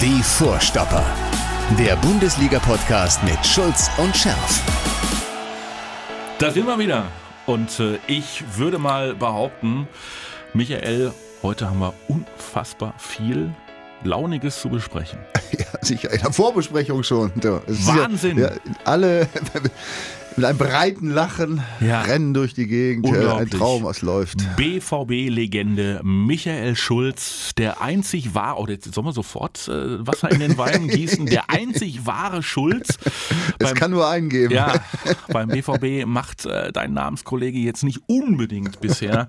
Die Vorstopper. Der Bundesliga-Podcast mit Schulz und Scherf. Da sind wir wieder. Und äh, ich würde mal behaupten, Michael, heute haben wir unfassbar viel Launiges zu besprechen. Ja, sicher. In der Vorbesprechung schon. Wahnsinn. Ja, alle mit einem breiten Lachen Ja. rennen durch die Gegend. Ein. Traum, was läuft. BVB-Legende Michael Schulz, der einzig war, oder jetzt sollen wir sofort äh, Wasser in den Wein gießen, der einzig wahre Schulz. Es beim- kann nur einen geben. Ja, beim BVB macht äh, dein Namenskollege jetzt nicht unbedingt bisher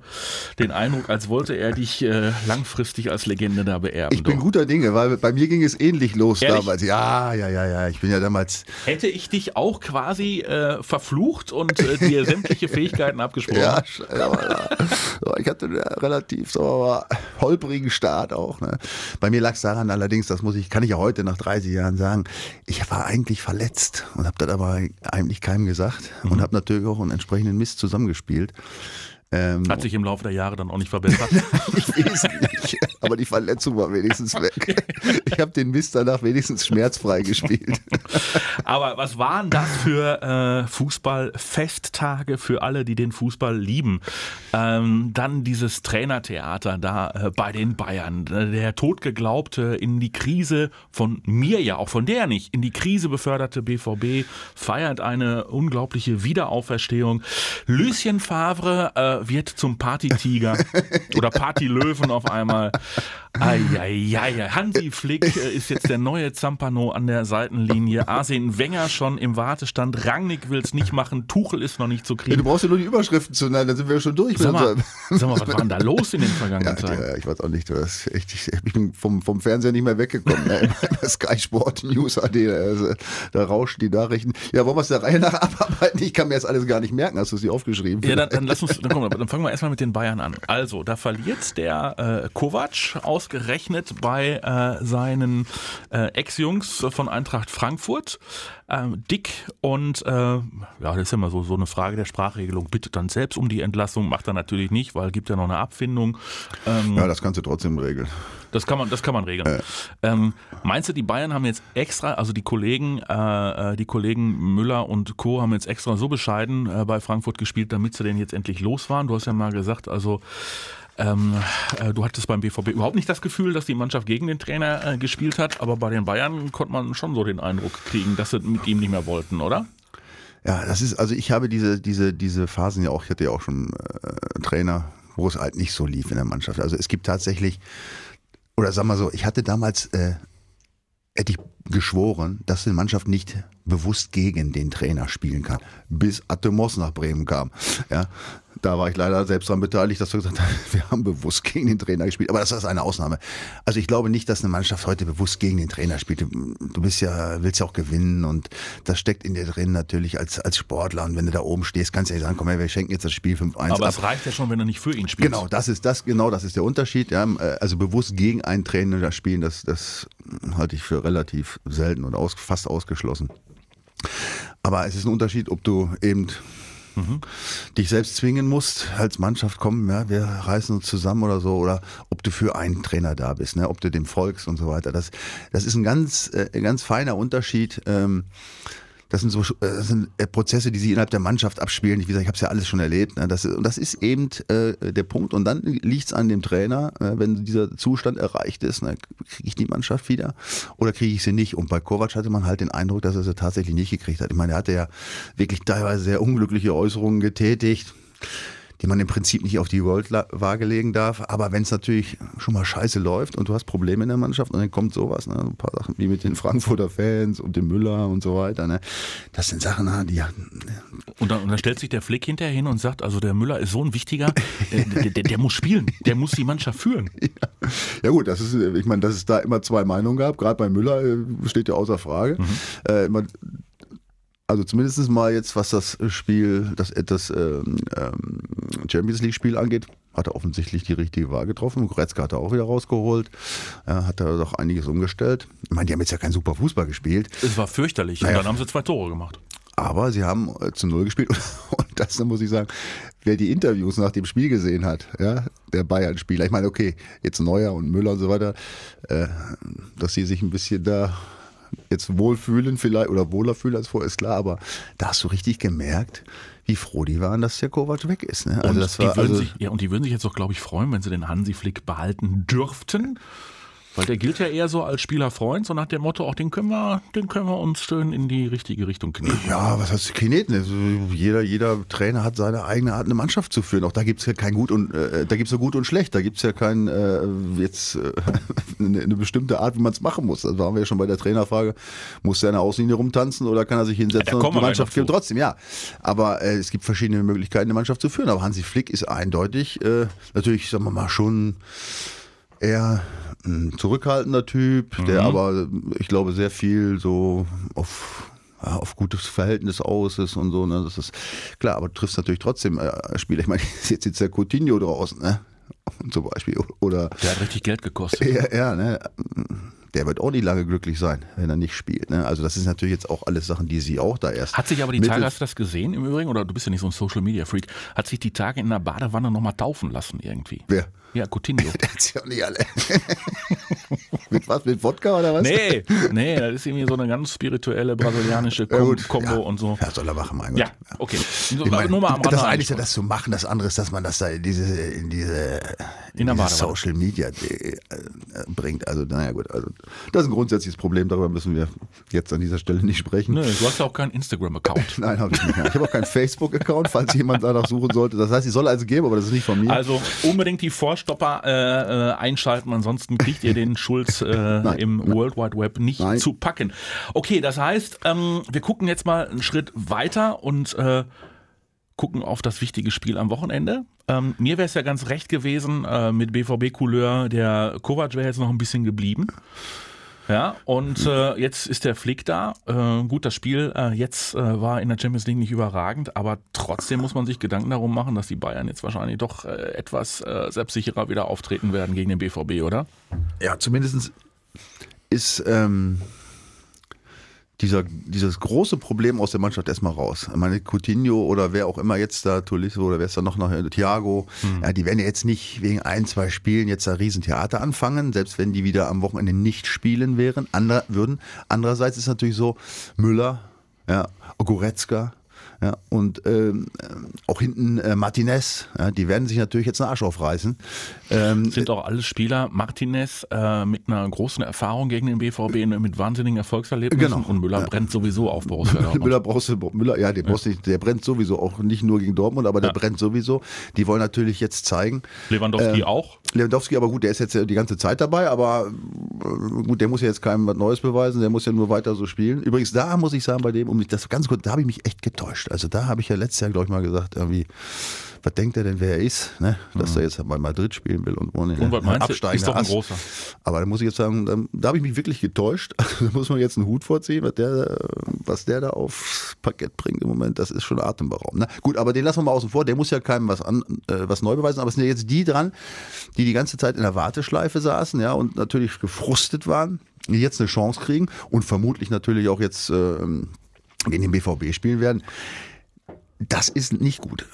den Eindruck, als wollte er dich äh, langfristig als Legende da beerben. Ich bin Doch. guter Dinge, weil bei mir ging es ähnlich los Ehrlich? damals. Ja, ja, ja, ja. Ich bin ja damals. Hätte ich dich auch quasi äh, verflucht und äh, dir sämtliche Fähigkeiten abgesprochen? Ja, aber ich hatte einen relativ so holprigen Start auch. Ne? Bei mir lag es daran allerdings, das muss ich, kann ich ja heute nach 30 Jahren sagen, ich war eigentlich verletzt und habe das aber eigentlich keinem gesagt Mhm. und habe natürlich auch einen entsprechenden Mist zusammengespielt. Ähm, Hat sich im Laufe der Jahre dann auch nicht verbessert. nicht wesentlich, aber die Verletzung war wenigstens weg. Ich habe den Mist danach wenigstens schmerzfrei gespielt. Aber was waren das für äh, Fußballfesttage für alle, die den Fußball lieben? Ähm, dann dieses Trainertheater da äh, bei den Bayern. Äh, Der totgeglaubte, in die Krise von mir ja, auch von der nicht, in die Krise beförderte BVB feiert eine unglaubliche Wiederauferstehung. Lucien Favre äh, wird zum Partytiger oder Partylöwen auf einmal. Eieiei. Hansi Flick äh, ist jetzt der neue Zampano an der Seitenlinie. Arsene Wenger schon im Wartestand. Rangnick will es nicht machen. Tuchel ist noch nicht zu Ja, du kriegen. brauchst ja nur die Überschriften zu nennen, dann sind wir schon durch. Sag mal, sag mal, was war denn da los in den Ja, vergangenen Tagen? ja, ich weiß auch nicht. Echt, ich, ich bin vom, vom Fernseher nicht mehr weggekommen. Ne? Sky Sport News AD, also, da rauschen die Nachrichten. Ja, wollen wir es der Reihe nach abarbeiten? Ich kann mir jetzt alles gar nicht merken. Hast du sie aufgeschrieben? Ja, dann, dann lass uns, dann, komm, dann fangen wir erstmal mit den Bayern an. Also, da verliert der äh, Kovac ausgerechnet bei äh, seinen äh, Ex-Jungs von Eintracht Frankfurt. Ähm, Dick und äh, ja, das ist ja immer so, so eine Frage der Sprachregelung. Bittet dann selbst um die Entlassung, macht er natürlich nicht, weil gibt ja noch eine Abfindung. Ähm, ja, das kannst du trotzdem regeln. das kann man, das kann man regeln. Ähm, meinst du, die Bayern haben jetzt extra, also die Kollegen, äh, äh, die Kollegen Müller und Co. haben jetzt extra so bescheiden äh, bei Frankfurt gespielt, damit sie den jetzt endlich los waren? Du hast ja mal gesagt, also ähm, äh, du hattest beim BVB überhaupt nicht das Gefühl, dass die Mannschaft gegen den Trainer äh, gespielt hat, aber bei den Bayern konnte man schon so den Eindruck kriegen, dass sie mit ihm nicht mehr wollten, oder? Ja, das ist, also ich habe diese, diese, diese Phasen ja auch, ich hatte ja auch schon äh, Trainer, wo es halt nicht so lief in der Mannschaft. Also es gibt tatsächlich, oder sag mal so, ich hatte damals, äh, hätte ich geschworen, dass eine Mannschaft nicht bewusst gegen den Trainer spielen kann, bis Atemos nach Bremen kam. Ja, da war ich leider selbst daran beteiligt, dass du gesagt hast, wir haben bewusst gegen den Trainer gespielt. Aber das ist eine Ausnahme. Also ich glaube nicht, dass eine Mannschaft heute bewusst gegen den Trainer spielt. Du, du bist ja, willst ja auch gewinnen und das steckt in dir drin natürlich als, als Sportler. Und wenn du da oben stehst, kannst du ja nicht sagen, komm her, wir schenken jetzt das Spiel 5-1 Aber ab. es reicht ja schon, wenn er nicht für ihn spielt. Genau, das ist das, genau das ist der Unterschied. Ja. Also bewusst gegen einen Trainer spielen, das, das halte ich für relativ selten und aus, fast ausgeschlossen. Aber es ist ein Unterschied, ob du eben dich selbst zwingen musst, als Mannschaft kommen, ja, wir reißen uns zusammen oder so, oder ob du für einen Trainer da bist, ne, ob du dem folgst und so weiter. Das, das ist ein ganz, äh, ganz feiner Unterschied. Ähm, das sind so äh, das sind äh, Prozesse, die sich innerhalb der Mannschaft abspielen. Wie gesagt, ich habe es ja alles schon erlebt. Ne? Das, und das ist eben äh, der Punkt. Und dann liegt es an dem Trainer, äh, wenn dieser Zustand erreicht ist, ne? kriege ich die Mannschaft wieder oder kriege ich sie nicht. Und bei Kovac hatte man halt den Eindruck, dass er sie tatsächlich nicht gekriegt hat. Ich meine, er hatte ja wirklich teilweise sehr unglückliche Äußerungen getätigt die man im Prinzip nicht auf die Goldwaage legen darf. Aber wenn es natürlich schon mal scheiße läuft und du hast Probleme in der Mannschaft und dann kommt sowas, ne? ein paar Sachen wie mit den Frankfurter Fans und dem Müller und so weiter, ne? das sind Sachen, ne, die ja, Und dann, und dann stellt sich der Flick hinterher hin und sagt, also der Müller ist so ein wichtiger, äh, der, der, der muss spielen, der muss die Mannschaft führen. Ja gut, das ist, ich meine, dass es da immer zwei Meinungen gab, gerade bei Müller äh, steht ja außer Frage. Äh, immer, also zumindest mal jetzt, was das Spiel, das, das ähm, ähm, Champions League Spiel angeht, hat er offensichtlich die richtige Wahl getroffen. Goretzka hat er auch wieder rausgeholt, ja, hat er doch einiges umgestellt. Ich meine, die haben jetzt ja keinen super Fußball gespielt, Es war fürchterlich. Und Naja. dann haben sie zwei Tore gemacht. Aber sie haben äh, zu Null gespielt und das muss ich sagen, wer die Interviews nach dem Spiel gesehen hat, ja, der Bayern-Spieler, ich meine, okay, jetzt Neuer und Müller und so weiter, äh, dass sie sich ein bisschen da jetzt wohlfühlen vielleicht oder wohler fühlen als vorher, ist klar, aber da hast du richtig gemerkt, wie froh die waren, dass der Kovac weg ist. Ne? Also und, das war, die würden also sich, ja, und die würden sich jetzt auch, glaube ich, freuen, wenn sie den Hansi Flick behalten dürften. Weil der gilt ja eher so als Spielerfreund, so nach dem Motto, auch den können wir, den können wir uns schön in die richtige Richtung kneten. Ja, was heißt kneten? Also jeder, jeder Trainer hat seine eigene Art, eine Mannschaft zu führen. Auch da gibt es ja kein Gut und äh, da gibt es ja Gut und Schlecht. Da gibt es ja kein äh, jetzt äh, eine, eine, bestimmte Art, wie man es machen muss. Da waren wir ja schon bei der Trainerfrage, muss er in der Außenlinie rumtanzen oder kann er sich hinsetzen ja, und die Mannschaft gibt trotzdem, ja. Aber äh, es gibt verschiedene Möglichkeiten, eine Mannschaft zu führen. Aber Hansi Flick ist eindeutig, äh, natürlich, sagen wir mal, schon eher ein zurückhaltender Typ, mhm. der aber, ich glaube, sehr viel so auf ja, auf gutes Verhältnis aus ist und so. Ne? Das ist klar, aber du triffst natürlich trotzdem äh, Spieler. Ich meine, jetzt sitzt der Coutinho draußen, ne? Zum Beispiel. Oder, der hat richtig Geld gekostet. Ja, ja, ne? Der wird auch nicht lange glücklich sein, wenn er nicht spielt. Ne? Also das ist natürlich jetzt auch alles Sachen, die sie auch da erst. Hat sich aber die Tage, hast du das gesehen im Übrigen? Oder du bist ja nicht so ein Social Media Freak, hat sich die Tage in der Badewanne nochmal taufen lassen irgendwie? Wer? Ja, Coutinho. Der hat ja auch nicht alle. mit was? Mit Wodka oder was? Nee, nee, das ist irgendwie so eine ganz spirituelle brasilianische Kom ja, Kombo ja. und so. Ja, soll er machen, mein Gott. Ja, okay. So, meine, nur mal am das eine ist ja das zu machen, das andere ist, dass man das da in diese, in diese, in in diese Social Media äh, bringt. Also, naja, gut. Also, das ist ein grundsätzliches Problem, darüber müssen wir jetzt an dieser Stelle nicht sprechen. Nö, du hast ja auch keinen Instagram-Account. Nein, habe ich nicht. Mehr. Ich habe auch keinen Facebook-Account, falls jemand danach suchen sollte. Das heißt, ich soll also geben, aber das ist nicht von mir. Also unbedingt die Vorstopper äh, äh einschalten, ansonsten kriegt ihr den Schulz äh, im World Wide Web nicht Nein. zu packen. Okay, das heißt, ähm, wir gucken jetzt mal einen Schritt weiter und äh, gucken auf das wichtige Spiel am Wochenende. Ähm, mir wäre es ja ganz recht gewesen äh, mit BVB-Couleur, der Kovac wäre jetzt noch ein bisschen geblieben. Ja, und äh, jetzt ist der Flick da. Äh, gut, das Spiel äh, jetzt äh, war in der Champions League nicht überragend, aber trotzdem muss man sich Gedanken darum machen, dass die Bayern jetzt wahrscheinlich doch äh, etwas äh, selbstsicherer wieder auftreten werden gegen den BVB, oder? Ja, zumindest ist ähm, dieser, dieses große Problem aus der Mannschaft erstmal raus. Ich meine, Coutinho oder wer auch immer jetzt da, Tolisso oder wer ist da noch, noch Thiago, mhm. ja, die werden ja jetzt nicht wegen ein, zwei Spielen jetzt ein Riesentheater anfangen, selbst wenn die wieder am Wochenende nicht spielen wären, ander, würden. Andererseits ist natürlich so, Müller, ja, Goretzka, ja, und ähm, auch hinten äh, Martinez, ja, die werden sich natürlich jetzt einen Arsch aufreißen. Ähm, Sind auch alle Spieler, Martinez äh, mit einer großen Erfahrung gegen den BVB, ne, mit wahnsinnigen Erfolgserlebnissen genau. und Müller ja. brennt sowieso auf Borussia Dortmund. Müller, brauchst du, Müller, ja, der, brauchst nicht, der brennt sowieso, auch nicht nur gegen Dortmund, aber der brennt sowieso. Die wollen natürlich jetzt zeigen. Lewandowski äh, auch? Lewandowski, aber gut, der ist jetzt die ganze Zeit dabei, aber äh, gut, der muss ja jetzt keinem was Neues beweisen, der muss ja nur weiter so spielen. Übrigens, da muss ich sagen, bei dem, um mich das ganz kurz, da habe ich mich echt getäuscht. Also da habe ich ja letztes Jahr, glaube ich, mal gesagt, irgendwie, was denkt er denn, wer er ist, ne? dass mhm. er jetzt bei Madrid spielen will und ohne und was absteigen. Ist doch ein großer. Aber da muss ich jetzt sagen, da, da habe ich mich wirklich getäuscht. da muss man jetzt einen Hut vorziehen, was der, was der da aufs Parkett bringt im Moment, das ist schon atemberaubend. Ne? Gut, aber den lassen wir mal außen vor, der muss ja keinem was, an, äh, was neu beweisen, aber es sind ja jetzt die dran, die die ganze Zeit in der Warteschleife saßen ja, und natürlich gefrustet waren, die jetzt eine Chance kriegen und vermutlich natürlich auch jetzt äh, gegen den BVB spielen werden. Das ist nicht gut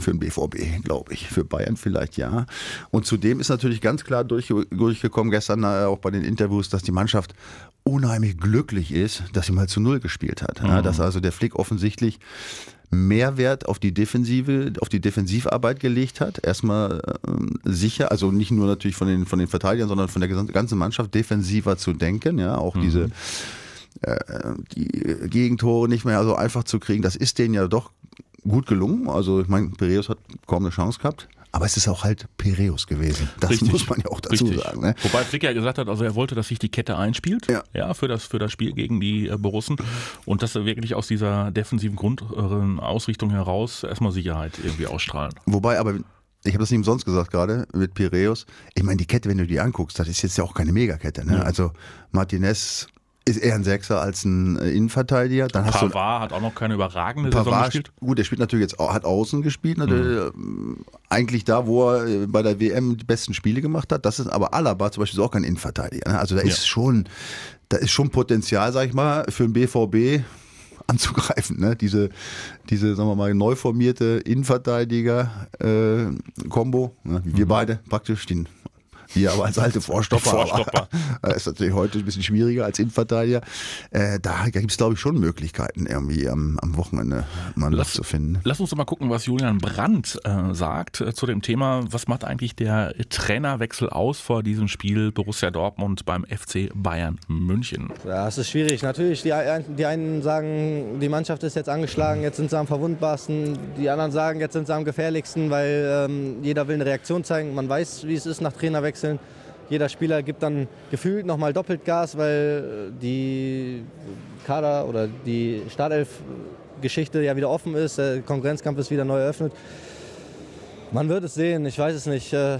für den BVB, glaube ich. Für Bayern vielleicht ja. Und zudem ist natürlich ganz klar durchgekommen gestern äh, auch bei den Interviews, dass die Mannschaft unheimlich glücklich ist, dass sie mal zu Null gespielt hat. Mhm. dass also der Flick offensichtlich Mehrwert auf die Defensive, auf die Defensivarbeit gelegt hat. Erstmal äh, sicher, also nicht nur natürlich von den, von den Verteidigern, sondern von der ganzen Mannschaft defensiver zu denken. Ja, auch mhm. diese die Gegentore nicht mehr so einfach zu kriegen, das ist denen ja doch gut gelungen. Also ich meine, Piraeus hat kaum eine Chance gehabt. Aber es ist auch halt Piraeus gewesen. Das Richtig. muss man ja auch dazu Richtig. sagen. Ne? Wobei Flick ja gesagt hat, also er wollte, dass sich die Kette einspielt, ja, ja für, das, für das Spiel gegen die äh, Borussen und dass er wirklich aus dieser defensiven Grundausrichtung heraus erstmal Sicherheit irgendwie ausstrahlen. Wobei aber ich habe das nicht umsonst gesagt gerade mit Piraeus. Ich meine, die Kette, wenn du die anguckst, das ist jetzt ja auch keine Megakette. Ne? Ja. Also Martinez ist eher ein Sechser als ein äh, Innenverteidiger. Dann hast Pavard du, hat auch noch keine überragende Pavard, Saison gespielt. Gut, der spielt natürlich jetzt hat außen gespielt, ne, mhm. eigentlich da, wo er äh, bei der WM die besten Spiele gemacht hat. Das ist aber Alaba zum Beispiel ist auch kein Innenverteidiger. Ne? Also da ist ja. schon, da ist schon Potenzial, sag ich mal, für den BVB anzugreifen. Ne? Diese, diese, sagen wir mal, neu formierte Innenverteidiger-Kombo, äh, ne? wir mhm. beide praktisch, den hier aber als alte Vorstopper. Vorstopper. Aber, ist natürlich heute ein bisschen schwieriger als Innenverteidiger. Äh, da gibt es, glaube ich, schon Möglichkeiten, irgendwie am, am Wochenende mal lass, zu finden. Lass uns doch mal gucken, was Julian Brandt äh, sagt äh, zu dem Thema. Was macht eigentlich der Trainerwechsel aus vor diesem Spiel Borussia Dortmund beim FC Bayern München? Ja, es ist schwierig. Natürlich, die, die einen sagen, die Mannschaft ist jetzt angeschlagen, jetzt sind sie am verwundbarsten. Die anderen sagen, jetzt sind sie am gefährlichsten, weil ähm, jeder will eine Reaktion zeigen. Man weiß, wie es ist nach Trainerwechsel wechseln. Jeder Spieler gibt dann gefühlt nochmal doppelt Gas, weil die Kader oder die Startelf-Geschichte ja wieder offen ist. Der Konkurrenzkampf ist wieder neu eröffnet. Man wird es sehen, ich weiß es nicht. Äh,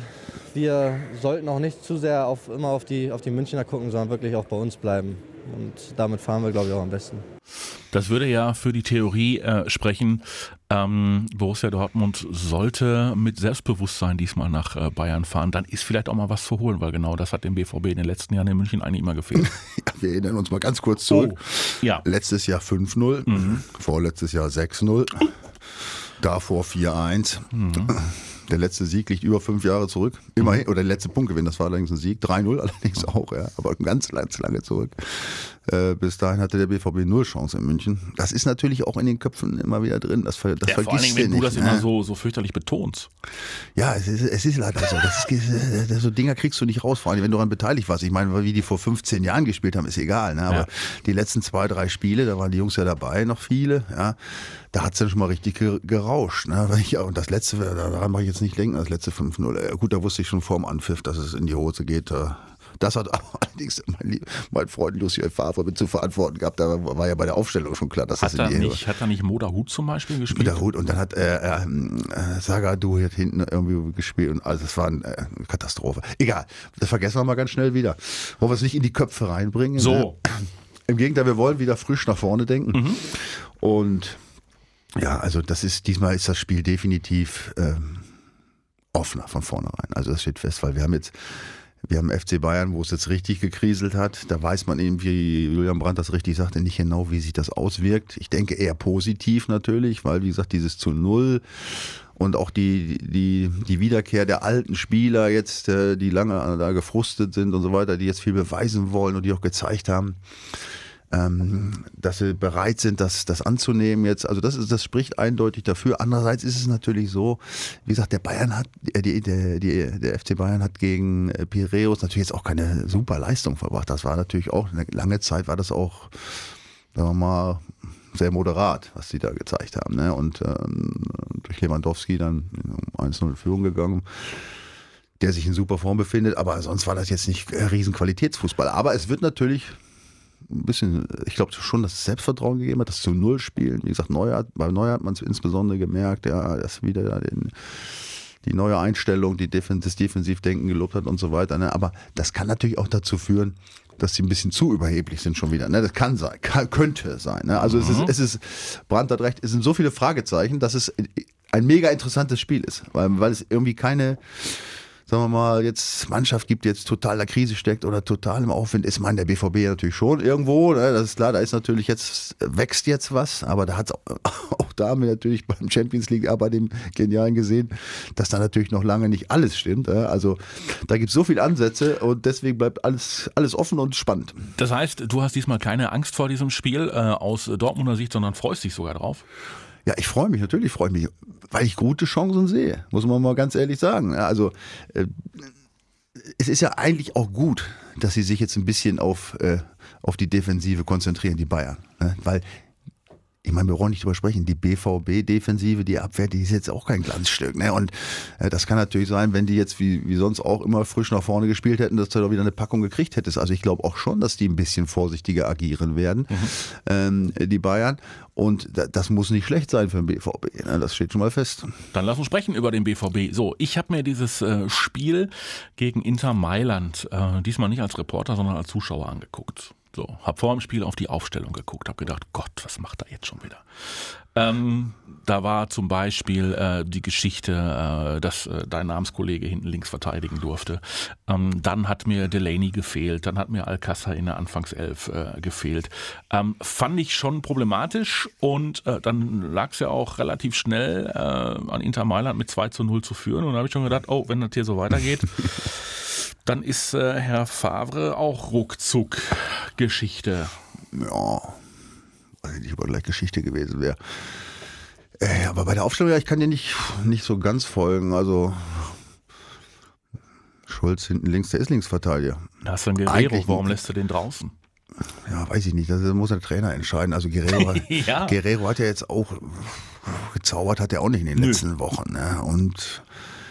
wir sollten auch nicht zu sehr auf, immer auf die, auf die Münchner gucken, sondern wirklich auch bei uns bleiben. Und damit fahren wir, glaube ich, auch am besten. Das würde ja für die Theorie äh, sprechen, ähm, Borussia Dortmund sollte mit Selbstbewusstsein diesmal nach äh, Bayern fahren. Dann ist vielleicht auch mal was zu holen, weil genau das hat dem BVB in den letzten Jahren in München eigentlich immer gefehlt. ja, wir erinnern uns mal ganz kurz zurück. Oh, ja. Letztes Jahr 5-0, mhm. vorletztes Jahr 6-0, davor 4-1. Mhm. Der letzte Sieg liegt über fünf Jahre zurück. Immerhin, oder der letzte Punktgewinn, das war allerdings ein Sieg. 3-0 allerdings auch, ja. Aber ganz, ganz lange zurück. Äh, bis dahin hatte der BVB null Chance in München. Das ist natürlich auch in den Köpfen immer wieder drin. Das, das ja, vor allen Dingen, wenn du das ne? immer so, so fürchterlich betonst. Ja, es ist, es ist leider so. Das ist, äh, so Dinger kriegst du nicht raus, vor allem wenn du daran beteiligt warst. Ich meine, wie die vor 15 Jahren gespielt haben, ist egal. Ne? Aber ja. die letzten zwei, drei Spiele, da waren die Jungs ja dabei, noch viele. Ja da hat es dann schon mal richtig gerauscht. Ne? Und das letzte, daran mache ich jetzt nicht denken, das letzte 5-0. Gut, da wusste ich schon vor dem Anpfiff, dass es in die Hose geht. Das hat allerdings mein, mein Freund Lucien Favre mit zu verantworten gehabt. Da war ja bei der Aufstellung schon klar, dass hat das in die nicht, Hat da nicht Moderhut zum Beispiel gespielt? Moderhut und dann hat äh, äh, äh Sagadu hier hinten irgendwie gespielt und also das war eine äh, Katastrophe. Egal, das vergessen wir mal ganz schnell wieder. Wollen wir es nicht in die Köpfe reinbringen? So. Ne? Im Gegenteil, wir wollen wieder frisch nach vorne denken. Mhm. Und ja, also das ist, diesmal ist das Spiel definitiv ähm, offener von vornherein. Also das steht fest, weil wir haben jetzt, wir haben FC Bayern, wo es jetzt richtig gekriselt hat. Da weiß man eben, wie Julian Brandt das richtig sagte, nicht genau, wie sich das auswirkt. Ich denke eher positiv natürlich, weil wie gesagt, dieses zu Null und auch die, die, die Wiederkehr der alten Spieler jetzt, äh, die lange da gefrustet sind und so weiter, die jetzt viel beweisen wollen und die auch gezeigt haben, ähm, dass sie bereit sind, das, das anzunehmen jetzt. Also das ist, das spricht eindeutig dafür. Andererseits ist es natürlich so, wie gesagt, der Bayern hat, äh, die, der, die, der FC Bayern hat gegen äh, Piräus natürlich jetzt auch keine super Leistung verbracht. Das war natürlich auch, eine lange Zeit war das auch, sagen wir mal, sehr moderat, was sie da gezeigt haben. Ne? Und ähm, durch Lewandowski dann 1-0 in Führung gegangen der sich in super Form befindet, aber sonst war das jetzt nicht äh, riesen Qualitätsfußball. Aber es wird natürlich ein bisschen, ich glaube schon, dass es Selbstvertrauen gegeben hat, das zu Null spielen. Wie gesagt, Neuer, bei Neuer hat man es insbesondere gemerkt, ja, dass wieder den, die neue Einstellung, die Defen das Defensivdenken gelobt hat und so weiter. Ne? Aber das kann natürlich auch dazu führen, dass sie ein bisschen zu überheblich sind schon wieder. Ne? Das kann sein, kann, könnte sein. Ne? Also mhm. es ist, es ist, Brandt hat recht, es sind so viele Fragezeichen, dass es ein mega interessantes Spiel ist, weil, weil es irgendwie keine sagen wir mal, jetzt Mannschaft gibt, jetzt total in der Krise steckt oder total im Aufwind ist, man der BVB natürlich schon irgendwo, ne? das ist klar, da ist natürlich jetzt, wächst jetzt was, aber da hat auch, auch da haben wir natürlich beim Champions League, aber bei dem Genialen gesehen, dass da natürlich noch lange nicht alles stimmt. Ne? Also da gibt es so viele Ansätze und deswegen bleibt alles, alles offen und spannend. Das heißt, du hast diesmal keine Angst vor diesem Spiel äh, aus Dortmunder Sicht, sondern freust dich sogar drauf? Ja, ich freue mich, natürlich freue ich mich, weil ich gute Chancen sehe, muss man mal ganz ehrlich sagen. Also äh, es ist ja eigentlich auch gut, dass sie sich jetzt ein bisschen auf, äh, auf die Defensive konzentrieren, die Bayern. Ne? Weil ich meine, wir wollen nicht drüber sprechen, die BVB-Defensive, die Abwehr, die ist jetzt auch kein Glanzstück. Ne? Und äh, das kann natürlich sein, wenn die jetzt wie, wie sonst auch immer frisch nach vorne gespielt hätten, dass du da wieder eine Packung gekriegt hättest. Also ich glaube auch schon, dass die ein bisschen vorsichtiger agieren werden, mhm. ähm, die Bayern. Und das muss nicht schlecht sein für den BVB. Ne? Das steht schon mal fest. Dann lass uns sprechen über den BVB. So, ich habe mir dieses äh, Spiel gegen Inter Mailand äh, diesmal nicht als Reporter, sondern als Zuschauer angeguckt. So, hab vor dem Spiel auf die Aufstellung geguckt, hab gedacht, Gott, was macht er jetzt schon wieder? Ähm, da war zum Beispiel äh, die Geschichte, äh, dass äh, dein Namenskollege hinten links verteidigen durfte. Ähm, dann hat mir Delaney gefehlt, dann hat mir Alcázar in der Anfangself äh, gefehlt. Ähm, fand ich schon problematisch und äh, dann lag es ja auch relativ schnell äh, an Inter Mailand mit 2 zu 0 zu führen und da habe ich schon gedacht, oh, wenn das hier so weitergeht, dann ist äh, Herr Favre auch ruckzuck Geschichte. Ja, weiß ich nicht, ob er gleich Geschichte gewesen wäre. Äh, aber bei der Aufstellung, ja, ich kann dir nicht, nicht so ganz folgen. Also Schulz hinten links, der ist Linksverteidiger. Da hast du einen Guerrero, Eigentlich warum lässt du den draußen? Ja, weiß ich nicht. Das muss der Trainer entscheiden. Also Guerrero, hat- Ja. Guerrero hat ja jetzt auch gezaubert, hat er auch nicht in den Nö. letzten Wochen. Ne? Und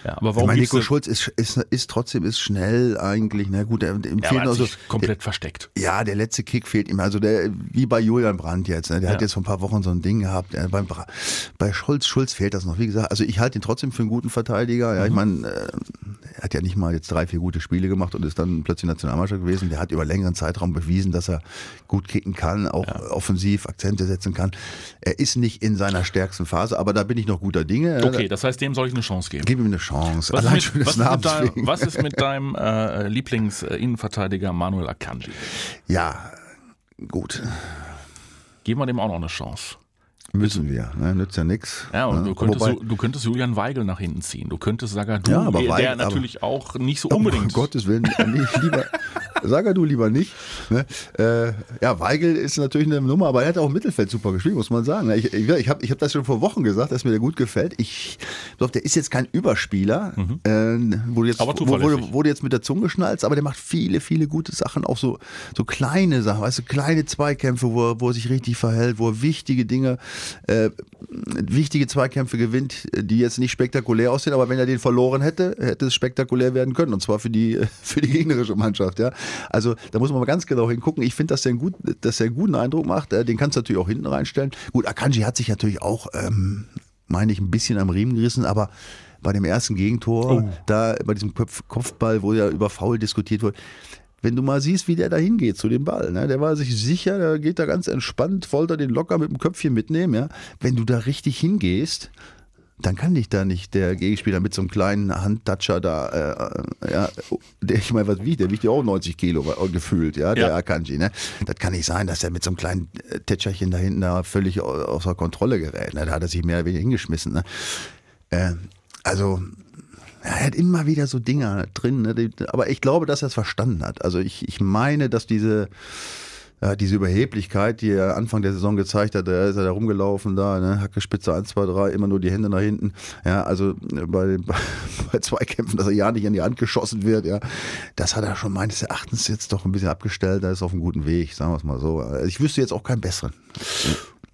Ja, aber ich warum meine, gibst Nico du- Schulz ist, ist, ist trotzdem ist schnell eigentlich. Na gut, der, dem Ja, fehlt aber noch hat so. sich komplett versteckt. Ja, der letzte Kick fehlt ihm. Also der, wie bei Julian Brandt jetzt. Ne? Der hat Ja. jetzt vor ein paar Wochen so ein Ding gehabt. Der, beim, bei Schulz, Schulz fehlt das noch. Wie gesagt, also ich halte ihn trotzdem für einen guten Verteidiger. Ja, ich meine, äh, er hat ja nicht mal jetzt drei, vier gute Spiele gemacht und ist dann plötzlich Nationalmannschaft gewesen. Der hat über längeren Zeitraum bewiesen, dass er gut kicken kann, auch offensiv Akzente setzen kann. Er ist nicht in seiner stärksten Phase, aber da bin ich noch guter Dinge. Okay, das heißt, dem soll ich eine Chance geben. Gib ihm eine Chance. Was Allein ist, mit, was, ist mit wegen. was ist mit deinem äh, Lieblings-Innenverteidiger Manuel Akanji? Ja, gut. Geben wir dem auch noch eine Chance. Müssen wir. Ne? Nützt ja nichts. Ja, und ne? du, könntest, Wobei- du könntest Julian Weigel nach hinten ziehen. Du könntest Sagadu, Ja, aber der Weigel- natürlich auch nicht so unbedingt. Um Gottes Willen, lieber, sag du lieber nicht. Ne? Äh, ja, Weigel ist natürlich eine Nummer, aber er hat auch im Mittelfeld super gespielt, muss man sagen. Ich, ich, ich habe ich hab das schon vor Wochen gesagt, dass mir der gut gefällt. Ich glaube, der ist jetzt kein Überspieler, äh, jetzt, Mhm. Aber wo, wo, zuverlässig. wo du jetzt mit der Zunge schnallst, aber der macht viele, viele gute Sachen, auch so, so kleine Sachen, weißt du, kleine Zweikämpfe, wo er, wo er sich richtig verhält, wo er wichtige Dinge, äh, wichtige Zweikämpfe gewinnt, die jetzt nicht spektakulär aussehen, aber wenn er den verloren hätte, hätte es spektakulär werden können und zwar für die für die gegnerische Mannschaft, ja. Also da muss man mal ganz genau hingucken. Ich finde, dass der einen gut, dass er einen guten Eindruck macht. Äh, Den kannst du natürlich auch hinten reinstellen. Gut, Akanji hat sich natürlich auch, ähm, meine ich, ein bisschen am Riemen gerissen, aber bei dem ersten Gegentor, da bei diesem Kopf, Kopfball, wo ja über Foul diskutiert wurde, wenn du mal siehst, wie der da hingeht zu dem Ball, ne? der war sich sicher, der geht da ganz entspannt, wollte den locker mit dem Köpfchen mitnehmen, ja. Wenn du da richtig hingehst, dann kann dich da nicht der Gegenspieler mit so einem kleinen Handtoucher da, äh, ja, der, ich meine, was wiegt, der wiegt ja auch 90 Kilo gefühlt, ja, der Ja. Akanji, ne? Das kann nicht sein, dass er mit so einem kleinen äh, Tätscherchen da hinten da völlig au- außer Kontrolle gerät, ne? Da hat er sich mehr oder weniger hingeschmissen, ne? Äh, also, er hat immer wieder so Dinger drin, ne? aber ich glaube, dass er es verstanden hat. Also ich, ich meine, dass diese, ja, diese Überheblichkeit, die er Anfang der Saison gezeigt hat, da ist er da rumgelaufen, da, ne? Hacke Spitze 1, 2, 3, immer nur die Hände nach hinten. Ja, also äh, bei, bei, bei Zweikämpfen, dass er ja nicht in die Hand geschossen wird, ja, das hat er schon meines Erachtens jetzt doch ein bisschen abgestellt. Da ist auf einem guten Weg, sagen wir es mal so. Also ich wüsste jetzt auch keinen besseren.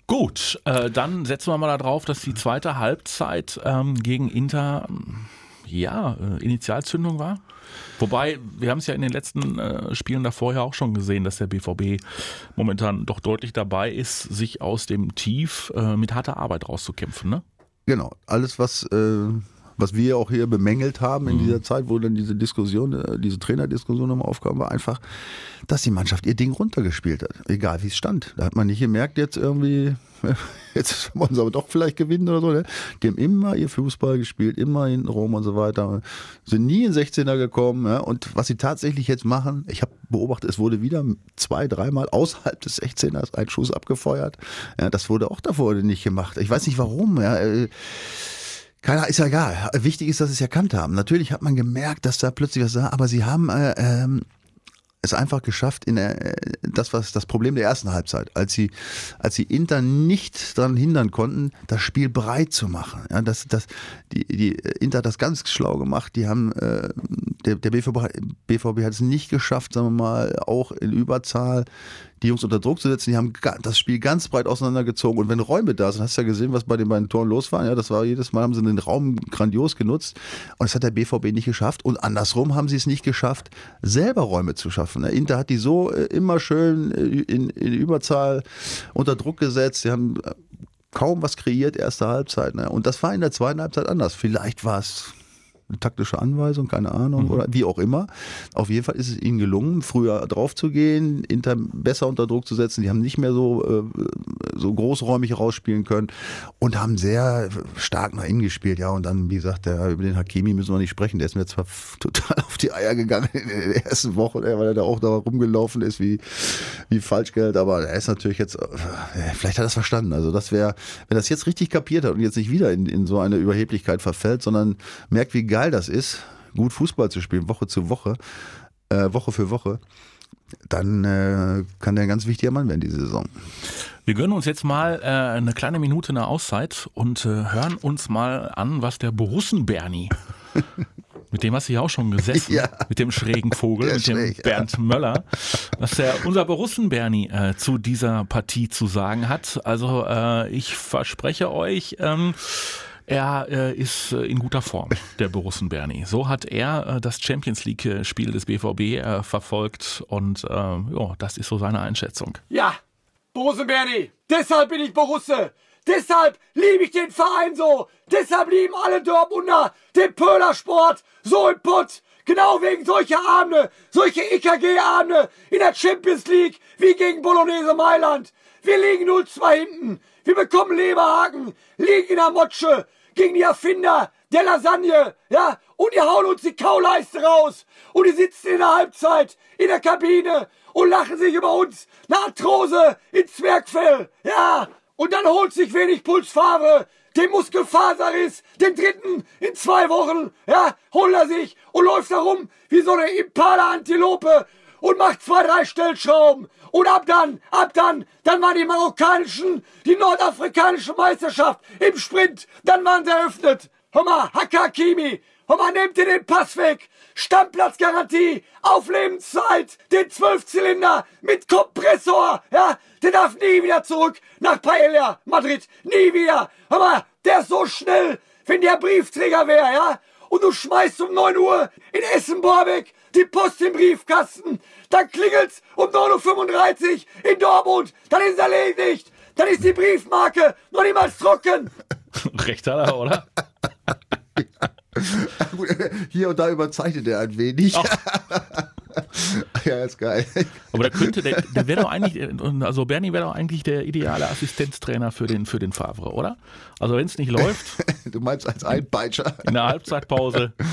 Gut, äh, dann setzen wir mal darauf, dass die zweite Halbzeit ähm, gegen Inter ja äh, Initialzündung war. Wobei, wir haben es ja in den letzten äh, Spielen davor ja auch schon gesehen, dass der BVB momentan doch deutlich dabei ist, sich aus dem Tief äh, mit harter Arbeit rauszukämpfen. Ne? Genau, alles, was, äh, was wir auch hier bemängelt haben in dieser Zeit, wo dann diese Diskussion, äh, diese Trainerdiskussion nochmal aufkam, war einfach, dass die Mannschaft ihr Ding runtergespielt hat. Egal wie es stand. Da hat man nicht gemerkt, jetzt irgendwie, jetzt wollen sie aber doch vielleicht gewinnen oder so. Ne? Die haben immer ihr Fußball gespielt, immer hinten rum und so weiter. Sind nie in 16er gekommen. Ja? Und was sie tatsächlich jetzt machen, ich habe beobachtet, es wurde wieder zwei, dreimal außerhalb des 16ers ein Schuss abgefeuert. Ja, das wurde auch davor nicht gemacht. Ich weiß nicht warum. Ja? Keiner, ist ja egal. Wichtig ist, dass sie es erkannt haben. Natürlich hat man gemerkt, dass da plötzlich was war, aber sie haben äh, ähm, es einfach geschafft, in der, äh, das was das Problem der ersten Halbzeit, als sie, als sie Inter nicht daran hindern konnten, das Spiel breit zu machen. Ja, das, das, die, die Inter hat das ganz schlau gemacht. Die haben äh, der, der BVB, BVB hat es nicht geschafft, sagen wir mal, auch in Überzahl die Jungs unter Druck zu setzen. Die haben das Spiel ganz breit auseinandergezogen. Und wenn Räume da sind, hast du ja gesehen, was bei den beiden Toren los war. Ja, das war jedes Mal, haben sie den Raum grandios genutzt. Und das hat der BVB nicht geschafft. Und andersrum haben sie es nicht geschafft, selber Räume zu schaffen. Der Inter hat die so äh, immer schön äh, in, in Überzahl unter Druck gesetzt. Sie haben äh, kaum was kreiert, erste Halbzeit. Ne? Und das war in der zweiten Halbzeit anders. Vielleicht war es eine taktische Anweisung, keine Ahnung, mhm. oder wie auch immer. Auf jeden Fall ist es ihnen gelungen, früher drauf zu gehen, Inter besser unter Druck zu setzen. Die haben nicht mehr so, äh, so großräumig rausspielen können und haben sehr stark nach innen gespielt. Ja, und dann, wie gesagt, der, über den Hakimi müssen wir nicht sprechen. Der ist mir zwar total auf die Eier gegangen in der ersten Woche, weil er da auch da rumgelaufen ist wie, wie Falschgeld, aber er ist natürlich jetzt, äh, vielleicht hat er es verstanden. Also das wäre, wenn er das jetzt richtig kapiert hat und jetzt nicht wieder in, in so eine Überheblichkeit verfällt, sondern merkt, wie geil das ist, gut Fußball zu spielen, Woche zu Woche, äh, Woche für Woche, dann äh, kann der ein ganz wichtiger Mann werden diese Saison. Wir gönnen uns jetzt mal äh, eine kleine Minute eine Auszeit und äh, hören uns mal an, was der Borussen-Bernie Mit dem hast du ja auch schon gesessen, ja. mit dem schrägen Vogel, mit schräg, dem Bernd ja. Möller, was der unser Borussen Bernie äh, zu dieser Partie zu sagen hat. Also äh, ich verspreche euch, ähm, er äh, ist äh, in guter Form, der Borussen Bernie. So hat er äh, das Champions League-Spiel des BVB äh, verfolgt und ja, das ist so seine Einschätzung. Ja, Borussen Bernie, deshalb bin ich Borusse. Deshalb liebe ich den Verein so. Deshalb lieben alle Dortmunder den Pöhlersport so im Pott. Genau wegen solcher Abende, solche EKG-Abende in der Champions League wie gegen Bolognese Mailand. Wir liegen 0-2 hinten. Wir bekommen Leberhaken, liegen in der Motsche gegen die Erfinder der Lasagne, ja, und die hauen uns die Kauleiste raus. Und die sitzen in der Halbzeit in der Kabine und lachen sich über uns eine Arthrose in Zwergfell, ja. Und dann holt sich wenig Pulsfarbe, den Muskelfaserriss, den dritten in zwei Wochen, ja, holt er sich und läuft da rum wie so eine Impala-Antilope und macht zwei, drei Stellschrauben. Und ab dann, ab dann, dann waren die marokkanischen, die nordafrikanische Meisterschaft im Sprint, dann waren sie eröffnet. Hör mal, Hakakimi, hör mal, nehmt ihr den Pass weg. Stammplatzgarantie auf Lebenszeit, den Zwölfzylinder mit Kompressor, ja, der darf nie wieder zurück nach Paella, Madrid, nie wieder. Aber der ist so schnell, wenn der Briefträger wäre, ja, und du schmeißt um 9 Uhr in Essen-Borbeck die Post im Briefkasten, dann klingelt's um 9.35 Uhr in Dortmund, dann ist erledigt, dann ist die Briefmarke noch niemals trocken. Recht hat er, oder? Hier und da überzeichnet er ein wenig. ja, ist geil. Aber der könnte, der, der wäre doch eigentlich, also Bernie wäre doch eigentlich der ideale Assistenztrainer für den, für den Favre, oder? Also wenn es nicht läuft. du meinst als Einpeitscher. In der Halbzeitpause.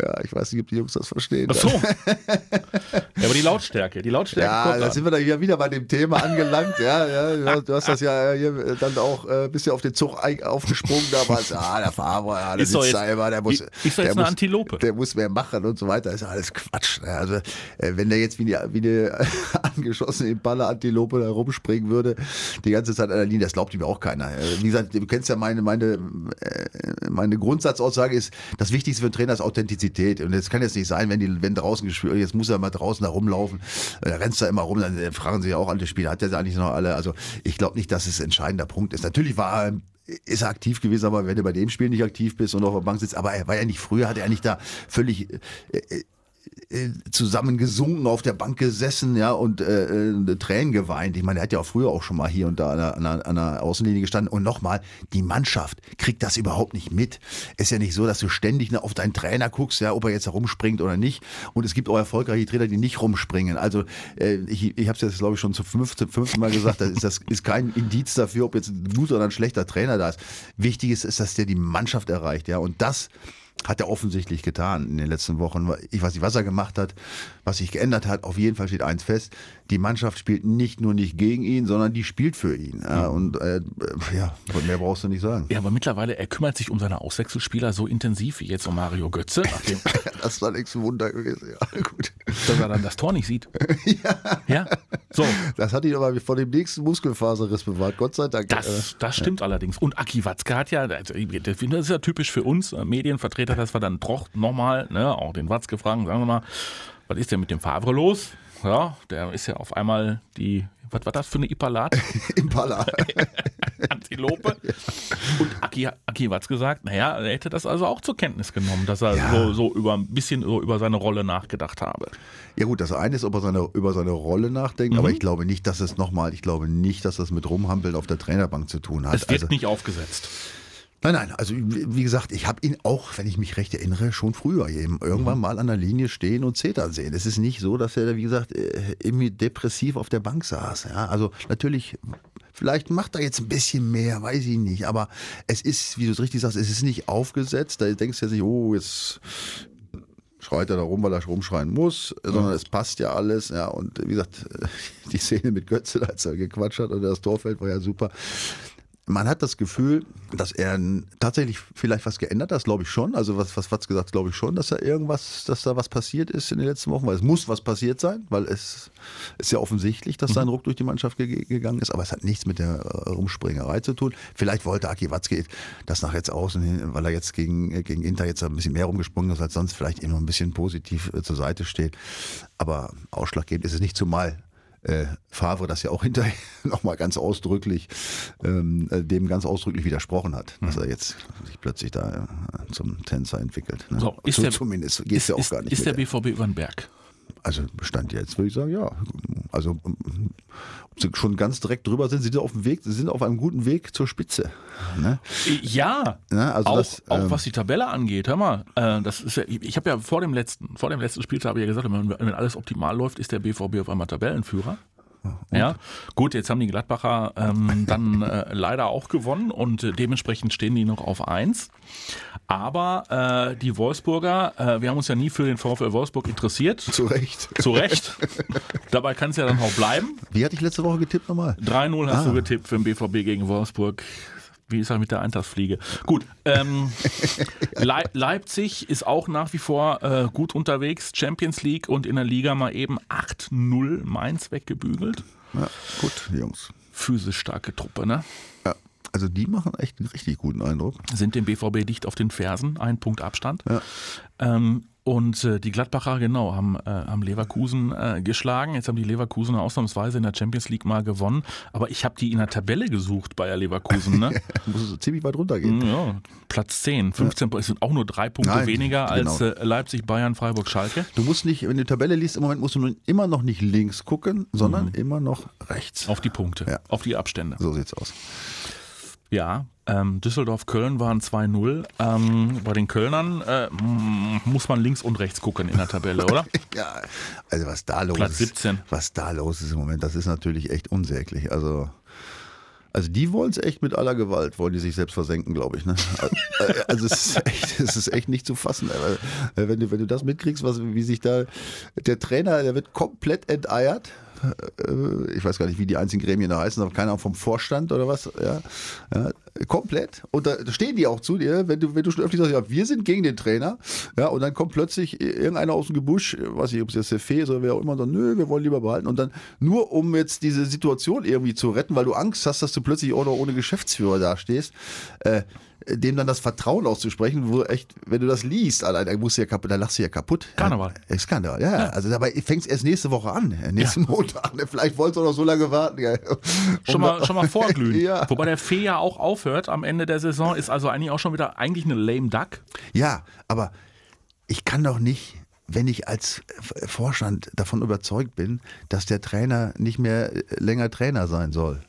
Ja, ich weiß nicht, ob die Jungs das verstehen. Ach so. ja, aber die Lautstärke, die Lautstärke. Ja, da sind wir dann ja wieder bei dem Thema angelangt. Ja, ja, du hast das ja hier dann auch ein äh, bisschen auf den Zug aufgesprungen damals. Ah, der Favre, ja, der ist sitzt da immer, der muss. Ist doch jetzt eine Antilope. Der muss mehr machen und so weiter. Das ist alles Quatsch. Also, äh, wenn der jetzt wie eine, wie eine angeschossene Impala-Antilope da rumspringen würde, die ganze Zeit an der Linie, das glaubt ihm auch keiner. Äh, wie gesagt, du kennst ja meine, meine, meine Grundsatzaussage ist, das Wichtigste für einen Trainer ist Authentizität. Und es kann jetzt nicht sein, wenn die, wenn draußen gespielt, jetzt muss er mal draußen da rumlaufen, da rennst da immer rum, dann fragen sich ja auch alle Spieler, hat der eigentlich noch alle? Also ich glaube nicht, dass es ein entscheidender Punkt ist. Natürlich war er ist er aktiv gewesen, aber wenn du bei dem Spiel nicht aktiv bist und auf der Bank sitzt, aber er war ja nicht früher, hat er nicht da völlig äh, äh, zusammen gesunken, auf der Bank gesessen, ja, und äh, äh, Tränen geweint. Ich meine, er hat ja auch früher auch schon mal hier und da an der, an der Außenlinie gestanden. Und nochmal, die Mannschaft kriegt das überhaupt nicht mit. Ist ja nicht so, dass du ständig auf deinen Trainer guckst, ja, ob er jetzt herumspringt oder nicht. Und es gibt auch erfolgreiche Trainer, die nicht rumspringen. Also äh, ich, ich habe es jetzt, glaube ich, schon zum fünften, fünften Mal gesagt, das ist, das ist kein Indiz dafür, ob jetzt ein guter oder ein schlechter Trainer da ist. Wichtig ist, ist, dass der die Mannschaft erreicht, ja. Und das hat er offensichtlich getan in den letzten Wochen. Ich weiß nicht, was er gemacht hat, was sich geändert hat. Auf jeden Fall steht eins fest die Mannschaft spielt nicht nur nicht gegen ihn, sondern die spielt für ihn. Ja, und äh, ja, mehr brauchst du nicht sagen. Ja, aber mittlerweile, er kümmert sich um seine Auswechselspieler so intensiv wie jetzt um Mario Götze. das war nichts Wunder gewesen, ja, gut. Dass er dann das Tor nicht sieht. ja. Ja, so. Das hat ihn aber vor dem nächsten Muskelfaserriss bewahrt, Gott sei Dank. Das, das stimmt ja. allerdings. Und Aki Watzke hat ja, also, das ist ja typisch für uns äh, Medienvertreter, dass wir dann doch nochmal, ne, auch den Watzke fragen, sagen wir mal, was ist denn mit dem Favre los? ja, der ist ja auf einmal die, was war das für eine Ipalat? Impala. Antilope. Und Aki, Aki hat's gesagt, naja, er hätte das also auch zur Kenntnis genommen, dass er ja. so, so über ein bisschen so über seine Rolle nachgedacht habe. Ja gut, das eine ist, ob er seine, über seine Rolle nachdenkt, mhm. aber ich glaube nicht, dass es nochmal, ich glaube nicht, dass das mit Rumhampeln auf der Trainerbank zu tun hat. Es wird also, nicht aufgesetzt. Nein, nein, also wie gesagt, ich habe ihn auch, wenn ich mich recht erinnere, schon früher eben irgendwann Mhm. mal an der Linie stehen und zetern sehen. Es ist nicht so, dass er, wie gesagt, äh, irgendwie depressiv auf der Bank saß. Ja, also natürlich, vielleicht macht er jetzt ein bisschen mehr, weiß ich nicht, aber es ist, wie du es richtig sagst, es ist nicht aufgesetzt. Da denkst du ja nicht, oh, jetzt schreit er da rum, weil er rumschreien muss, sondern es passt ja alles. Ja, und wie gesagt, die Szene mit Götze, als er gequatscht hat und das Torfeld war ja super. Man hat das Gefühl, dass er tatsächlich vielleicht was geändert hat, das glaube ich schon. Also was, was Fatz gesagt, glaube ich schon, dass da irgendwas, dass da was passiert ist in den letzten Wochen, weil es muss was passiert sein, weil es ist ja offensichtlich, dass da ein Ruck durch die Mannschaft ge gegangen ist, aber es hat nichts mit der äh, Rumspringerei zu tun. Vielleicht wollte Aki Watzke das nach jetzt außen hin, weil er jetzt gegen, gegen Inter jetzt ein bisschen mehr rumgesprungen ist als sonst, vielleicht immer ein bisschen positiv äh, zur Seite steht. Aber ausschlaggebend ist es nicht, zumal äh, Favre das ja auch hinterher nochmal ganz ausdrücklich, ähm, äh, dem ganz ausdrücklich widersprochen hat, dass er jetzt sich plötzlich da äh, zum Tänzer entwickelt. Ne? So, ist so, der- zumindest geht ja auch gar nicht. ist der BVB über den Berg? Also Bestand jetzt würde ich sagen, ja. Also ähm, ob sie schon ganz direkt drüber sind, sie sind auf dem Weg, sie sind auf einem guten Weg zur Spitze. Ne? Ja, Ja, also auch, das, auch ähm, was die Tabelle angeht, hör mal, äh, das ist ja, ich habe ja vor dem letzten, vor dem letzten Spieltag habe ich ja gesagt, wenn, wenn alles optimal läuft, ist der BVB auf einmal Tabellenführer. Ja, gut, jetzt haben die Gladbacher ähm, dann äh, leider auch gewonnen und äh, dementsprechend stehen die noch auf 1. Aber äh, die Wolfsburger, äh, wir haben uns ja nie für den VfL Wolfsburg interessiert. Zu Recht. Zu Recht. Dabei kann es ja dann auch bleiben. Wie hatte ich letzte Woche getippt nochmal? 3-0 hast Ah. du getippt für den BVB gegen Wolfsburg. Wie ist er mit der Eintagsfliege? Gut, ähm, Lei- Leipzig ist auch nach wie vor äh, gut unterwegs. Champions League und in der Liga mal eben 8-0 Mainz weggebügelt. Ja, gut, Jungs. Physisch starke Truppe, ne? Ja, also die machen echt einen richtig guten Eindruck. Sind dem BVB dicht auf den Fersen, ein Punkt Abstand. Ja. Ähm, und äh, die Gladbacher, genau, haben, äh, haben Leverkusen äh, geschlagen. Jetzt haben die Leverkusener ausnahmsweise in der Champions League mal gewonnen. Aber ich habe die in der Tabelle gesucht, Bayer Leverkusen. Ne? Muss es ziemlich weit runtergehen. Ja, Platz 10, 15 Punkte. Es sind auch nur drei Punkte Nein, weniger als genau. äh, Leipzig, Bayern, Freiburg, Schalke. Du musst nicht, wenn du die Tabelle liest, im Moment musst du nun immer noch nicht links gucken, sondern immer noch rechts. Auf die Punkte, Ja. auf die Abstände. So sieht's aus. Ja, ähm, Düsseldorf-Köln waren 2-0. Ähm, bei den Kölnern äh, muss man links und rechts gucken in der Tabelle, oder? Ja, also was da los Platz ist. 17. Was da los ist im Moment, das ist natürlich echt unsäglich. Also, also die wollen es echt mit aller Gewalt, wollen die sich selbst versenken, glaube ich. Ne? Also es ist, echt, es ist echt nicht zu fassen. Weil, wenn, du, wenn du das mitkriegst, was, wie sich da der Trainer, der wird komplett enteiert. Äh, Ich weiß gar nicht, wie die einzigen Gremien da heißen, aber keiner vom Vorstand oder was. Ja, ja, komplett. Und da stehen die auch zu dir, wenn du, wenn du schon öffentlich sagst, ja, wir sind gegen den Trainer. Ja, und dann kommt plötzlich irgendeiner aus dem Gebusch, weiß ich, ob es jetzt der Fee ist oder wer auch immer, und dann, nö, wir wollen lieber behalten. Und dann nur, um jetzt diese Situation irgendwie zu retten, weil du Angst hast, dass du plötzlich auch noch ohne Geschäftsführer dastehst, äh, dem dann das Vertrauen auszusprechen, wo echt, wenn du das liest, allein, da musst du ja kaputt, da lachst du ja kaputt. Karneval. Ja, ist Karneval, ja. Also dabei fängt es erst nächste Woche an, äh, nächsten Montag. ne? Vielleicht wolltest du noch so lange warten. Ja. Schon mal, schon mal vorglühen. ja. Wobei der Fee ja auch aufhört am Ende der Saison, ist also eigentlich auch schon wieder eigentlich eine lame Duck. Ja, aber ich kann doch nicht, wenn ich als äh, Vorstand davon überzeugt bin, dass der Trainer nicht mehr äh, länger Trainer sein soll,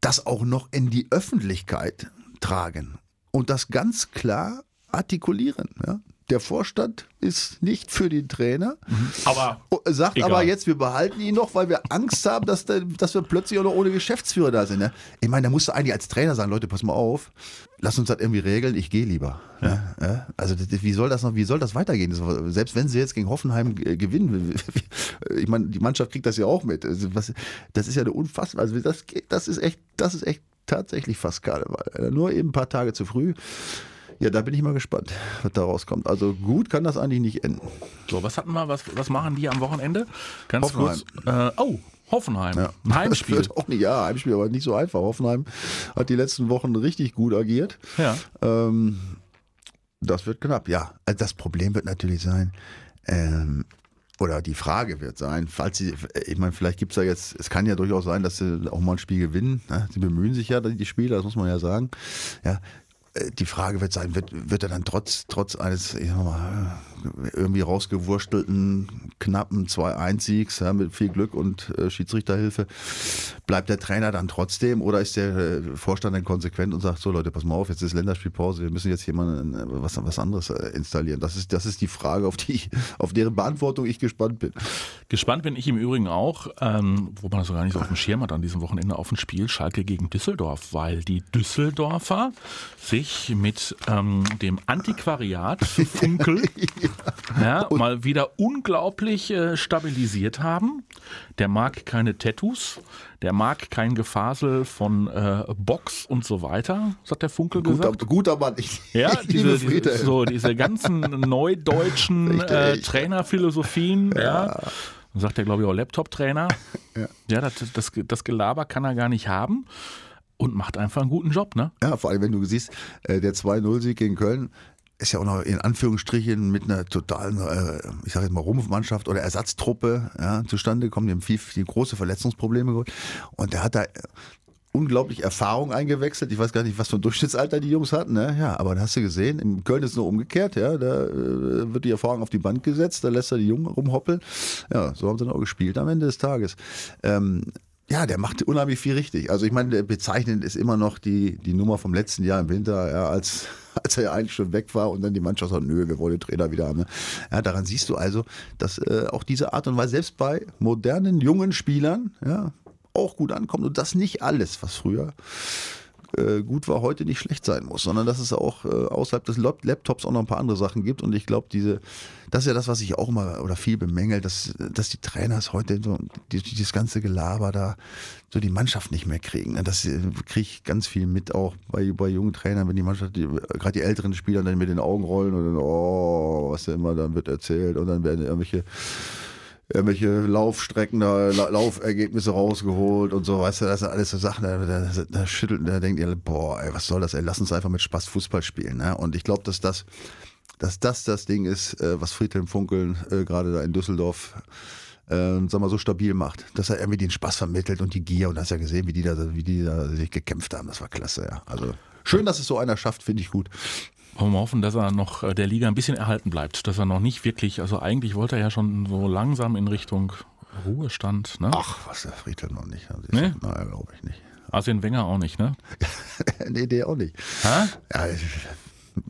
das auch noch in die Öffentlichkeit tragen und das ganz klar artikulieren. Ja? Der Vorstand ist nicht für den Trainer, Aber Oh, sagt Egal. aber jetzt, wir behalten ihn noch, weil wir Angst haben, dass, der, dass wir plötzlich auch noch ohne Geschäftsführer da sind. Ne? Ich meine, da musst du eigentlich als Trainer sagen, Leute, pass mal auf, lass uns das irgendwie regeln, ich gehe lieber. Ja. Ja? Also das, wie soll das noch, wie soll das weitergehen? Selbst wenn sie jetzt gegen Hoffenheim äh, gewinnen, ich meine, die Mannschaft kriegt das ja auch mit. Also was, das ist ja eine unfassbar, also das, geht- das ist echt, das ist echt tatsächlich fast Karneval. Nur eben ein paar Tage zu früh. Ja, da bin ich mal gespannt, was da rauskommt. Also gut kann das eigentlich nicht enden. so, was hatten wir, was, was machen die am Wochenende? Ganz Hoffenheim. kurz. Äh, oh, Hoffenheim. Ja. Ein Heimspiel. Das wird auch nicht, ja, Heimspiel, aber nicht so einfach. Hoffenheim hat die letzten Wochen richtig gut agiert. Ja. Ähm, das wird knapp, ja. Also das Problem wird natürlich sein, ähm, oder die Frage wird sein, falls sie, ich meine, vielleicht gibt es ja jetzt, es kann ja durchaus sein, dass sie auch mal ein Spiel gewinnen. Ne? Sie bemühen sich ja, die Spieler, das muss man ja sagen. Ja. Die Frage wird sein, wird, wird er dann trotz, trotz eines mal, irgendwie rausgewurstelten, knappen 2-1-Siegs ja, mit viel Glück und äh, Schiedsrichterhilfe, bleibt der Trainer dann trotzdem oder ist der äh, Vorstand dann konsequent und sagt, so Leute, pass mal auf, jetzt ist Länderspielpause, wir müssen jetzt jemanden äh, was, was anderes äh, installieren. Das ist, das ist die Frage, auf, die, auf deren Beantwortung ich gespannt bin. Gespannt bin ich im Übrigen auch, ähm, wo man das gar nicht so auf dem Schirm hat an diesem Wochenende auf ein Spiel Schalke gegen Düsseldorf, weil die Düsseldorfer sich mit ähm, dem Antiquariat Funkel ja, mal wieder unglaublich äh, stabilisiert haben. Der mag keine Tattoos, der mag kein Gefasel von äh, Box und so weiter, hat der Funkel Guter, gesagt. guter Mann. Ich, Ja, ich diese, diese, so, diese ganzen neudeutschen äh. Trainerphilosophien, ja. Sagt er, glaube ich, auch Laptop-Trainer. Ja. Ja, das, das, das Gelaber kann er gar nicht haben und macht einfach einen guten Job, ne? Ja, vor allem, wenn du siehst, äh, der 2-0-Sieg gegen Köln ist ja auch noch in Anführungsstrichen mit einer totalen, äh, ich sage jetzt mal Rumpfmannschaft oder Ersatztruppe ja, zustande gekommen. Die haben viel, viel große Verletzungsprobleme geholt. Und der hat da unglaublich Erfahrung eingewechselt. Ich weiß gar nicht, was für ein Durchschnittsalter die Jungs hatten. Ne? Ja, aber da hast du gesehen, in Köln ist es nur umgekehrt. Ja, da äh, wird die Erfahrung auf die Band gesetzt, da lässt er die Jungen rumhoppeln. Ja, so haben sie dann auch gespielt am Ende des Tages. Ähm, ja, der macht unheimlich viel richtig. Also ich meine, bezeichnend ist immer noch die, die Nummer vom letzten Jahr im Winter, ja, als, als er ja eigentlich schon weg war und dann die Mannschaft sagt, nö, wir wollen den Trainer wieder haben. Ne? Ja, daran siehst du also, dass äh, auch diese Art und Weise, selbst bei modernen, jungen Spielern, ja, auch gut ankommt und das nicht alles, was früher äh, gut war, heute nicht schlecht sein muss, sondern dass es auch äh, außerhalb des Lap- Laptops auch noch ein paar andere Sachen gibt. Und ich glaube, diese, das ist ja das, was ich auch mal oder viel bemängel, dass, dass die Trainers heute so die, dieses ganze Gelaber da so die Mannschaft nicht mehr kriegen. Ne? Das äh, kriege ich ganz viel mit auch bei, bei jungen Trainern, wenn die Mannschaft, die, gerade die älteren Spieler dann mit den Augen rollen und dann, oh, was denn immer dann wird erzählt und dann werden irgendwelche irgendwelche Laufstrecken, da, La- Laufergebnisse rausgeholt und so, weißt du, das sind alles so Sachen, da, da, da schüttelt, da denkt ihr, boah, ey, was soll das, ey, lass uns einfach mit Spaß Fußball spielen, ne? Und ich glaube, dass das, dass das das Ding ist, äh, was Friedhelm Funkeln äh, gerade da in Düsseldorf äh, sag mal, so stabil macht, dass er irgendwie den Spaß vermittelt und die Gier und hast ja gesehen, wie die da, wie die da sich gekämpft haben, das war klasse, ja. Also schön, dass es so einer schafft, finde ich gut. Wollen wir hoffen, dass er noch äh, der Liga ein bisschen erhalten bleibt. Dass er noch nicht wirklich, also eigentlich wollte er ja schon so langsam in Richtung Ruhestand. Ne? Ach, was der Friedhelm noch nicht. Also Nee? Nein, glaube ich nicht. Arsene Wenger auch nicht, ne? nee, der auch nicht. Hä? Ja,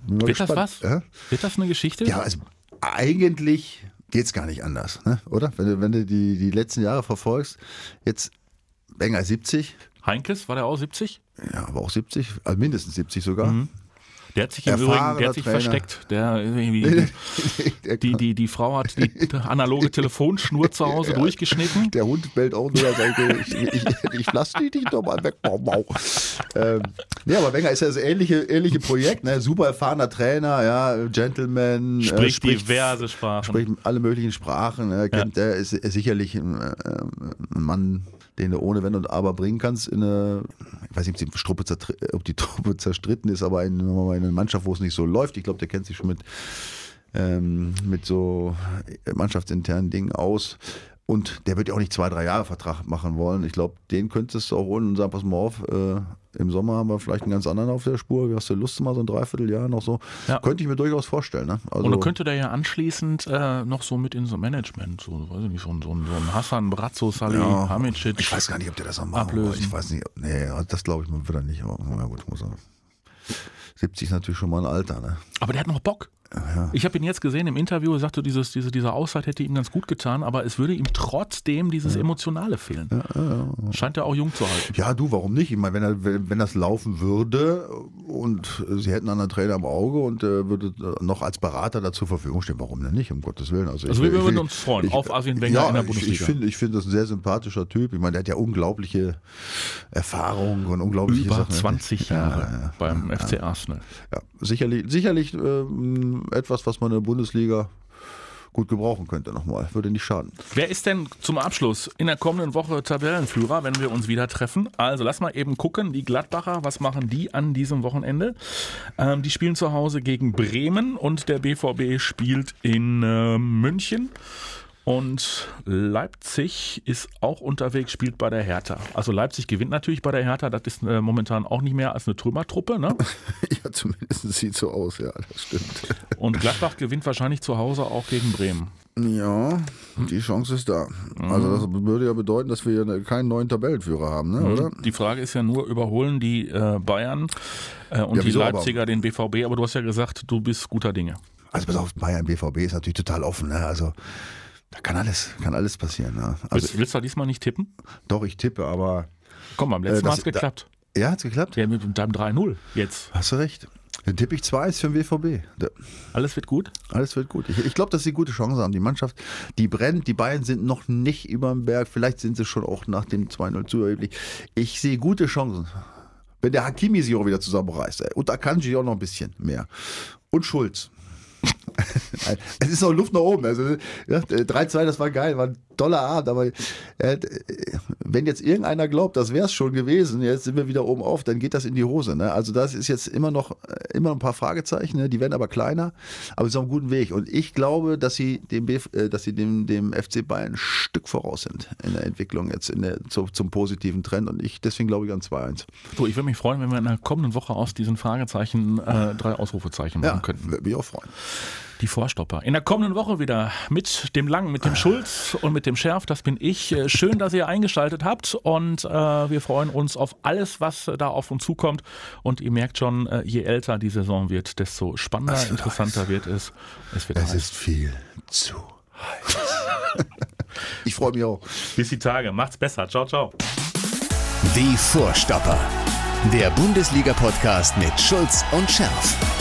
Wird das gespannt. was? Ja? Wird das eine Geschichte? Ja, also eigentlich geht's gar nicht anders, ne? oder? Wenn du, wenn du die, die letzten Jahre verfolgst, jetzt Wenger ist 70, Heinkes, war der auch 70? ja, aber auch 70, also mindestens 70 sogar. Der hat sich im Übrigen, der hat sich Trainer. versteckt. Der irgendwie, die, die, die Frau hat die analoge Telefonschnur zu Hause durchgeschnitten. der Hund bellt auch nur, sagt, ich, ich, ich lass dich nicht nochmal weg. Mau, mau. Ähm, ja, aber Wenger ist ja das ähnliche, ähnliche Projekt, ne? super erfahrener Trainer, ja, Gentleman, äh, Spricht diverse Sprachen. spricht alle möglichen Sprachen. Er kennt, der ist ist sicherlich ein, äh, ein Mann, den du ohne Wenn und Aber bringen kannst in eine, ich weiß nicht, ob die Truppe, zertr- ob die Truppe zerstritten ist, aber in, in eine Mannschaft, wo es nicht so läuft. Ich glaube, der kennt sich schon mit, ähm, mit so mannschaftsinternen Dingen aus. Und der wird ja auch nicht zwei, drei Jahre Vertrag machen wollen. Ich glaube, den könntest du auch holen und sagen, pass mal auf, äh, im Sommer haben wir vielleicht einen ganz anderen auf der Spur. Hast du Lust, mal so ein Dreivierteljahr noch so? Ja. Könnte ich mir durchaus vorstellen. Ne? Also, Und dann könnte der ja anschließend äh, noch so mit in so Management, so, weiß ich nicht, so, ein- so, so ein Hassan Brazzo, Salih Ja. Hamicic. Ich weiß gar nicht, ob der das noch machen Ablösen. will. Ich weiß nicht. Nee, das glaube ich mal wieder nicht. Aber na gut, muss er. 70 ist natürlich schon mal ein Alter, ne? Aber der hat noch Bock. Ich habe ihn jetzt gesehen im Interview, er sagte, dieses, diese, diese Auszeit hätte ihm ganz gut getan, aber es würde ihm trotzdem dieses Emotionale fehlen. Scheint er auch jung zu halten. Ja, du, warum nicht? Ich meine, wenn, er, wenn, wenn das laufen würde und sie hätten einen anderen Trainer im Auge und äh, würde noch als Berater da zur Verfügung stehen, warum denn nicht, um Gottes Willen? Also, Also ich, wir ich- würden uns freuen auf Arsene Wenger ja, in der ich- Bundesliga. Ich finde ich finde das ein sehr sympathischer Typ. Ich meine, der hat ja unglaubliche Erfahrung und unglaubliche Über Sachen. 20 Ja, Jahre ja, ja. beim FC Arsenal. Ja, sicherlich, sicherlich ähm, etwas, was man in der Bundesliga gut gebrauchen könnte nochmal. Würde nicht schaden. Wer ist denn zum Abschluss in der kommenden Woche Tabellenführer, wenn wir uns wieder treffen? Also lass mal eben gucken, die Gladbacher, was machen die an diesem Wochenende? Ähm, die spielen zu Hause gegen Bremen und der BVB spielt in äh, München. Und Leipzig ist auch unterwegs, spielt bei der Hertha. Also Leipzig gewinnt natürlich bei der Hertha. Das ist äh, momentan auch nicht mehr als eine Trümmertruppe. Ne? ja, zumindest sieht so aus, ja, das stimmt. Und Gladbach gewinnt wahrscheinlich zu Hause auch gegen Bremen. Ja, die Chance ist da. Also das würde ja bedeuten, dass wir keinen neuen Tabellenführer haben, ne, oder? Die Frage ist ja nur, überholen die äh, Bayern äh, und Ja, die Leipziger den BVB? Aber du hast ja gesagt, du bist guter Dinge. Also pass auf, Bayern BVB ist natürlich total offen, ne? Also da kann alles, kann alles passieren. Ne? Also Willst, willst du diesmal nicht tippen? doch, ich tippe, aber Komm, beim letzten Äh, Mal das- hat's geklappt. ja, hat's geklappt? Ja, mit deinem 3-0 jetzt. Hast du recht. Dann tippe ich 2-1 für den BVB. Da, Alles wird gut? alles wird gut. Ich, ich glaube, dass sie gute Chancen haben. Die Mannschaft, die brennt. Die Bayern sind noch nicht über dem Berg. Vielleicht sind sie schon auch nach dem 2-0 zu erheblich. Ich sehe gute Chancen. Wenn der Hakimi sich auch wieder zusammenreißt. Ey. Und Akanji auch noch ein bisschen mehr. Und Schulz. es ist noch Luft nach oben. Also, ja, 3-2, das war geil, war ein toller Abend. Aber äh, wenn jetzt irgendeiner glaubt, das wäre es schon gewesen, jetzt sind wir wieder oben auf, dann geht das in die Hose. Ne? Also das ist jetzt immer noch äh, immer noch ein paar Fragezeichen, ne? die werden aber kleiner, aber es ist auf einem guten Weg. Und ich glaube, dass sie dem, BF, äh, dass sie dem, dem FC Bayern ein Stück voraus sind in der Entwicklung jetzt in der, zu, zum positiven Trend. Und ich deswegen glaube ich an 2-1. So, ich würde mich freuen, wenn wir in der kommenden Woche aus diesen Fragezeichen äh, drei Ausrufezeichen machen Ja, könnten. würde mich auch freuen. Die Vorstopper. In der kommenden Woche wieder mit dem Lang, mit dem Schulz und mit dem Schärf. Das bin ich. Äh, Schön, dass ihr eingeschaltet habt und äh, wir freuen uns auf alles, was da auf uns zukommt. Und ihr merkt schon, äh, je älter die Saison wird, desto spannender, wird interessanter wird es. Es wird Es heiß. ist viel zu heiß. ich freue mich auch. Bis die Tage. Macht's besser. Ciao, ciao. Die Vorstopper. Der Bundesliga-Podcast mit Schulz und Scherf.